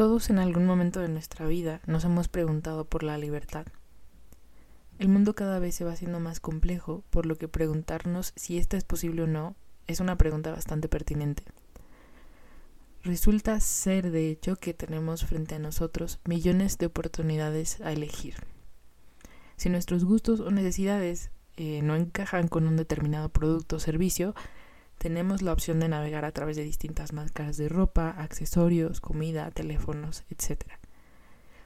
Todos en algún momento de nuestra vida nos hemos preguntado por la libertad. El mundo cada vez se va haciendo más complejo, por lo que preguntarnos si esta es posible o no es una pregunta bastante pertinente. Resulta ser, de hecho, que tenemos frente a nosotros millones de oportunidades a elegir. Si nuestros gustos o necesidades eh, no encajan con un determinado producto o servicio, tenemos la opción de navegar a través de distintas marcas de ropa, accesorios, comida, teléfonos, etc.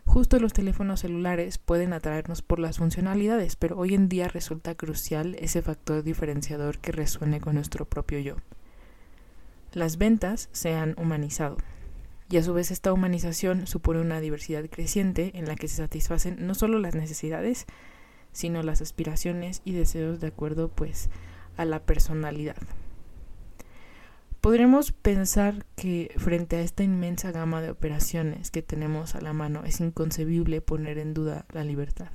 Justo los teléfonos celulares pueden atraernos por las funcionalidades, pero hoy en día resulta crucial ese factor diferenciador que resuene con nuestro propio yo. Las ventas se han humanizado, y a su vez esta humanización supone una diversidad creciente en la que se satisfacen no solo las necesidades, sino las aspiraciones y deseos de acuerdo pues a la personalidad. Podremos pensar que frente a esta inmensa gama de operaciones que tenemos a la mano es inconcebible poner en duda la libertad.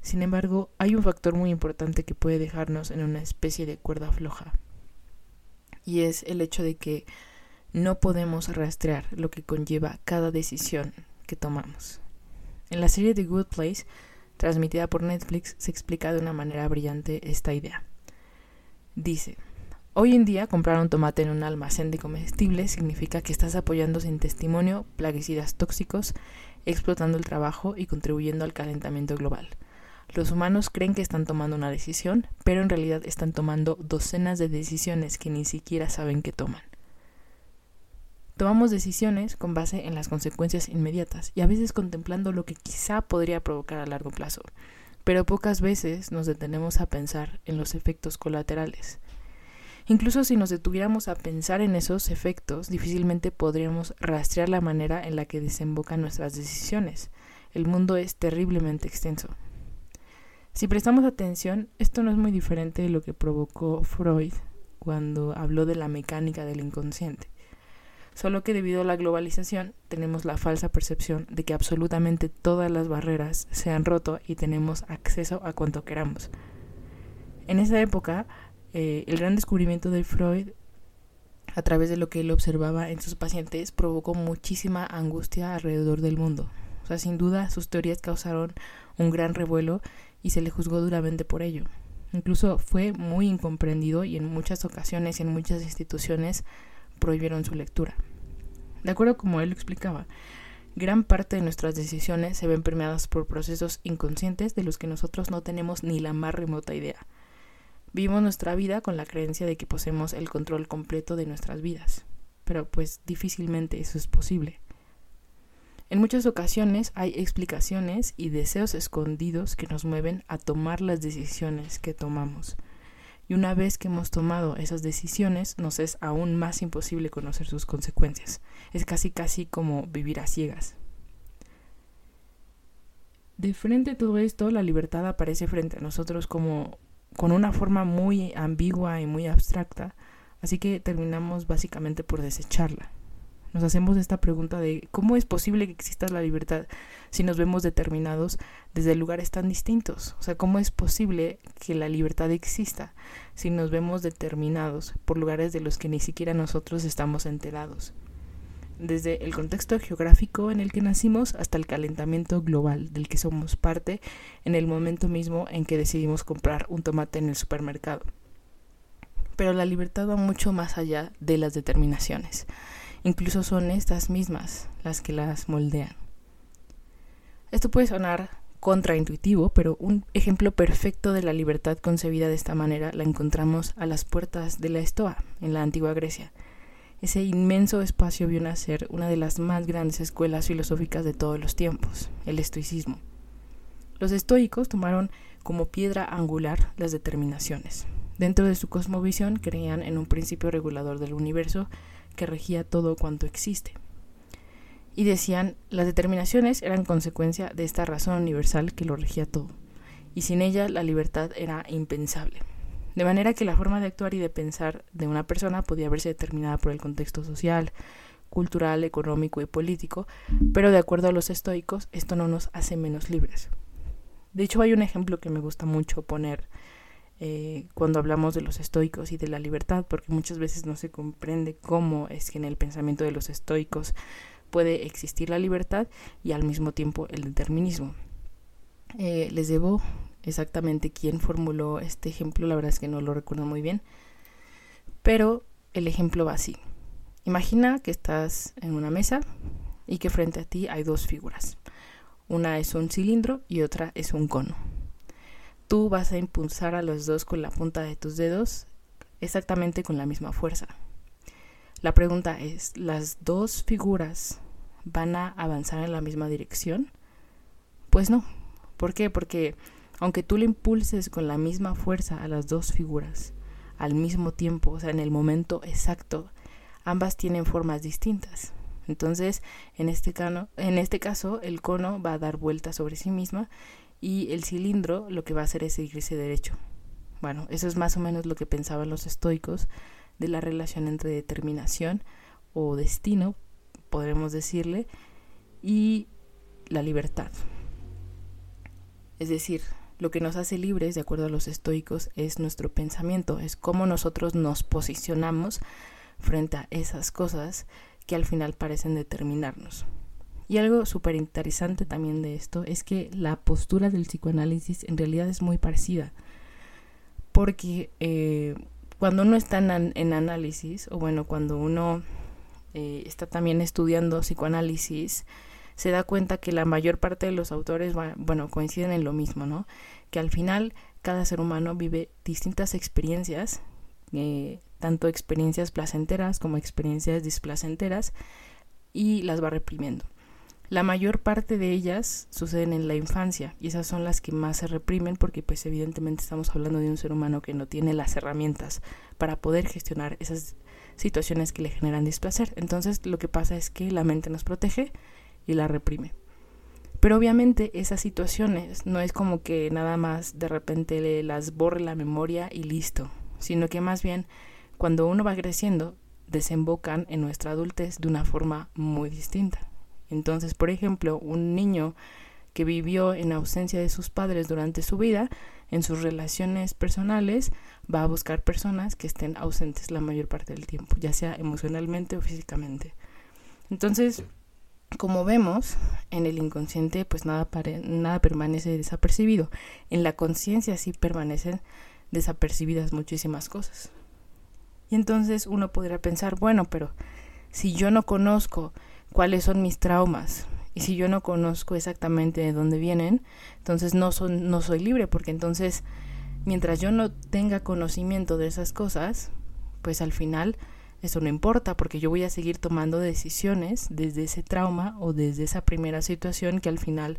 Sin embargo, hay un factor muy importante que puede dejarnos en una especie de cuerda floja, y es el hecho de que no podemos rastrear lo que conlleva cada decisión que tomamos. En la serie The Good Place, transmitida por Netflix, se explica de una manera brillante esta idea. Dice, Hoy en día comprar un tomate en un almacén de comestibles significa que estás apoyando sin testimonio plaguicidas tóxicos, explotando el trabajo y contribuyendo al calentamiento global. Los humanos creen que están tomando una decisión, pero en realidad están tomando docenas de decisiones que ni siquiera saben que toman. Tomamos decisiones con base en las consecuencias inmediatas y a veces contemplando lo que quizá podría provocar a largo plazo, pero pocas veces nos detenemos a pensar en los efectos colaterales. Incluso si nos detuviéramos a pensar en esos efectos, difícilmente podríamos rastrear la manera en la que desembocan nuestras decisiones. El mundo es terriblemente extenso. Si prestamos atención, esto no es muy diferente de lo que provocó Freud cuando habló de la mecánica del inconsciente. Solo que debido a la globalización tenemos la falsa percepción de que absolutamente todas las barreras se han roto y tenemos acceso a cuanto queramos. En esa época, eh, el gran descubrimiento de Freud a través de lo que él observaba en sus pacientes provocó muchísima angustia alrededor del mundo. O sea, sin duda sus teorías causaron un gran revuelo y se le juzgó duramente por ello. Incluso fue muy incomprendido y en muchas ocasiones y en muchas instituciones prohibieron su lectura. De acuerdo como él lo explicaba, gran parte de nuestras decisiones se ven permeadas por procesos inconscientes de los que nosotros no tenemos ni la más remota idea. Vivimos nuestra vida con la creencia de que poseemos el control completo de nuestras vidas, pero pues difícilmente eso es posible. En muchas ocasiones hay explicaciones y deseos escondidos que nos mueven a tomar las decisiones que tomamos. Y una vez que hemos tomado esas decisiones, nos es aún más imposible conocer sus consecuencias. Es casi casi como vivir a ciegas. De frente a todo esto, la libertad aparece frente a nosotros como con una forma muy ambigua y muy abstracta, así que terminamos básicamente por desecharla. Nos hacemos esta pregunta de cómo es posible que exista la libertad si nos vemos determinados desde lugares tan distintos. O sea, cómo es posible que la libertad exista si nos vemos determinados por lugares de los que ni siquiera nosotros estamos enterados desde el contexto geográfico en el que nacimos hasta el calentamiento global del que somos parte en el momento mismo en que decidimos comprar un tomate en el supermercado. Pero la libertad va mucho más allá de las determinaciones. Incluso son estas mismas las que las moldean. Esto puede sonar contraintuitivo, pero un ejemplo perfecto de la libertad concebida de esta manera la encontramos a las puertas de la Estoa, en la antigua Grecia ese inmenso espacio vio nacer una de las más grandes escuelas filosóficas de todos los tiempos, el estoicismo. Los estoicos tomaron como piedra angular las determinaciones. Dentro de su cosmovisión creían en un principio regulador del universo que regía todo cuanto existe. Y decían, las determinaciones eran consecuencia de esta razón universal que lo regía todo, y sin ella la libertad era impensable. De manera que la forma de actuar y de pensar de una persona podía verse determinada por el contexto social, cultural, económico y político, pero de acuerdo a los estoicos, esto no nos hace menos libres. De hecho, hay un ejemplo que me gusta mucho poner eh, cuando hablamos de los estoicos y de la libertad, porque muchas veces no se comprende cómo es que en el pensamiento de los estoicos puede existir la libertad y al mismo tiempo el determinismo. Eh, les debo exactamente quién formuló este ejemplo, la verdad es que no lo recuerdo muy bien, pero el ejemplo va así. Imagina que estás en una mesa y que frente a ti hay dos figuras. Una es un cilindro y otra es un cono. Tú vas a impulsar a los dos con la punta de tus dedos exactamente con la misma fuerza. La pregunta es, ¿las dos figuras van a avanzar en la misma dirección? Pues no. ¿Por qué? Porque aunque tú le impulses con la misma fuerza a las dos figuras al mismo tiempo, o sea, en el momento exacto, ambas tienen formas distintas. Entonces, en este, en este caso, el cono va a dar vuelta sobre sí misma y el cilindro lo que va a hacer es seguirse derecho. Bueno, eso es más o menos lo que pensaban los estoicos de la relación entre determinación o destino, podremos decirle, y la libertad. Es decir, lo que nos hace libres, de acuerdo a los estoicos, es nuestro pensamiento, es cómo nosotros nos posicionamos frente a esas cosas que al final parecen determinarnos. Y algo súper interesante también de esto es que la postura del psicoanálisis en realidad es muy parecida, porque eh, cuando uno está en, análisis, o bueno, cuando uno eh, está también estudiando psicoanálisis, se da cuenta que la mayor parte de los autores, bueno, coinciden en lo mismo, ¿no? Que al final cada ser humano vive distintas experiencias, eh, tanto experiencias placenteras como experiencias displacenteras, y las va reprimiendo. La mayor parte de ellas suceden en la infancia y esas son las que más se reprimen porque pues evidentemente estamos hablando de un ser humano que no tiene las herramientas para poder gestionar esas situaciones que le generan displacer. Entonces lo que pasa es que la mente nos protege y la reprime. Pero obviamente esas situaciones no es como que nada más de repente le las borre la memoria y listo, sino que más bien cuando uno va creciendo desembocan en nuestra adultez de una forma muy distinta. Entonces, por ejemplo, un niño que vivió en ausencia de sus padres durante su vida, en sus relaciones personales, va a buscar personas que estén ausentes la mayor parte del tiempo, ya sea emocionalmente o físicamente. Entonces, como vemos, en el inconsciente pues nada, nada permanece desapercibido. En la conciencia sí permanecen desapercibidas muchísimas cosas. Y entonces uno podría pensar, bueno, pero si yo no conozco cuáles son mis traumas. Y si yo no conozco exactamente de dónde vienen, entonces no, son, no soy libre, porque entonces mientras yo no tenga conocimiento de esas cosas, pues al final eso no importa, porque yo voy a seguir tomando decisiones desde ese trauma o desde esa primera situación que al final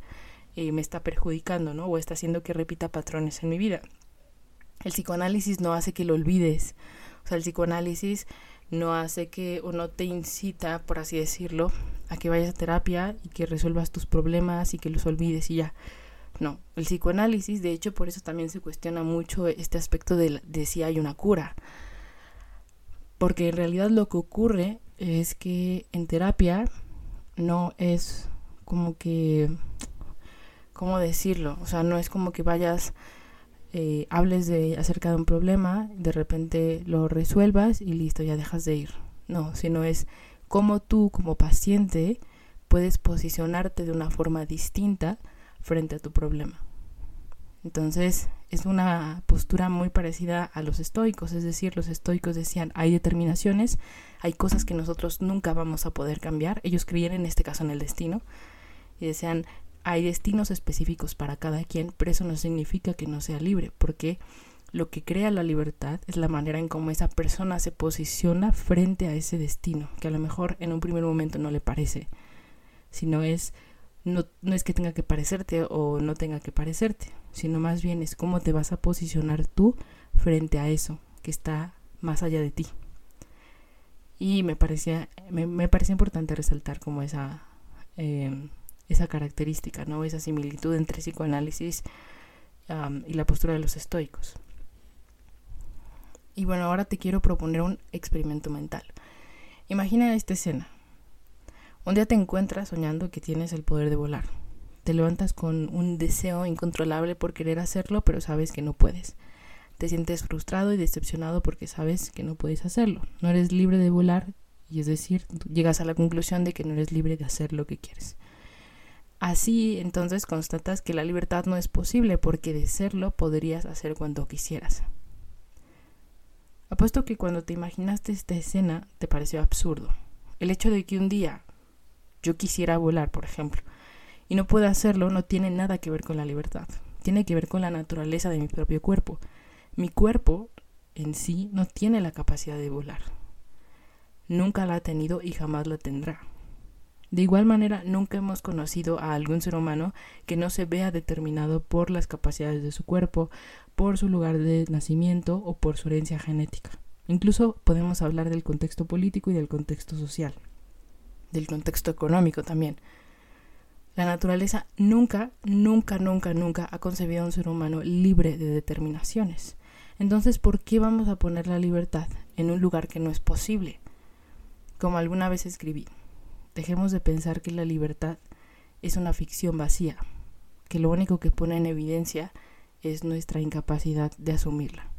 eh, me está perjudicando, ¿no? O está haciendo que repita patrones en mi vida. El psicoanálisis no hace que lo olvides. O sea, el psicoanálisis no hace que o no te incita, por así decirlo, a que vayas a terapia y que resuelvas tus problemas y que los olvides y ya. No, el psicoanálisis, de hecho, por eso también se cuestiona mucho este aspecto de, de si hay una cura. Porque en realidad lo que ocurre es que en terapia no es como que, ¿cómo decirlo? O sea, no es como que vayas eh, hables de acerca de un problema, de repente lo resuelvas y listo, ya dejas de ir. No, sino es cómo tú como paciente puedes posicionarte de una forma distinta frente a tu problema. Entonces es una postura muy parecida a los estoicos, es decir, los estoicos decían, hay determinaciones, hay cosas que nosotros nunca vamos a poder cambiar, ellos creían en este caso en el destino, y decían, hay destinos específicos para cada quien, pero eso no significa que no sea libre, porque lo que crea la libertad es la manera en cómo esa persona se posiciona frente a ese destino, que a lo mejor en un primer momento no le parece, sino es no, no es que tenga que parecerte o no tenga que parecerte, sino más bien es cómo te vas a posicionar tú frente a eso que está más allá de ti. Y me parecía, me, me importante resaltar como esa eh, esa característica, ¿no? esa similitud entre psicoanálisis y la postura de los estoicos. Y bueno, ahora te quiero proponer un experimento mental. Imagina esta escena. Un día te encuentras soñando que tienes el poder de volar. Te levantas con un deseo incontrolable por querer hacerlo, pero sabes que no puedes. Te sientes frustrado y decepcionado porque sabes que no puedes hacerlo. No eres libre de volar y es decir, llegas a la conclusión de que no eres libre de hacer lo que quieres. Así entonces constatas que la libertad no es posible porque de serlo podrías hacer cuanto quisieras. Apuesto que cuando te imaginaste esta escena te pareció absurdo. El hecho de que un día yo quisiera volar, por ejemplo, y no pueda hacerlo no tiene nada que ver con la libertad. Tiene que ver con la naturaleza de mi propio cuerpo. Mi cuerpo en sí no tiene la capacidad de volar. Nunca la ha tenido y jamás la tendrá. De igual manera, nunca hemos conocido a algún ser humano que no se vea determinado por las capacidades de su cuerpo, por su lugar de nacimiento o por su herencia genética. Incluso podemos hablar del contexto político y del contexto social, del contexto económico también. La naturaleza nunca, nunca, nunca, nunca ha concebido a un ser humano libre de determinaciones. Entonces, ¿por qué vamos a poner la libertad en un lugar que no es posible? Como alguna vez escribí, dejemos de pensar que la libertad es una ficción vacía, que lo único que pone en evidencia es nuestra incapacidad de asumirla.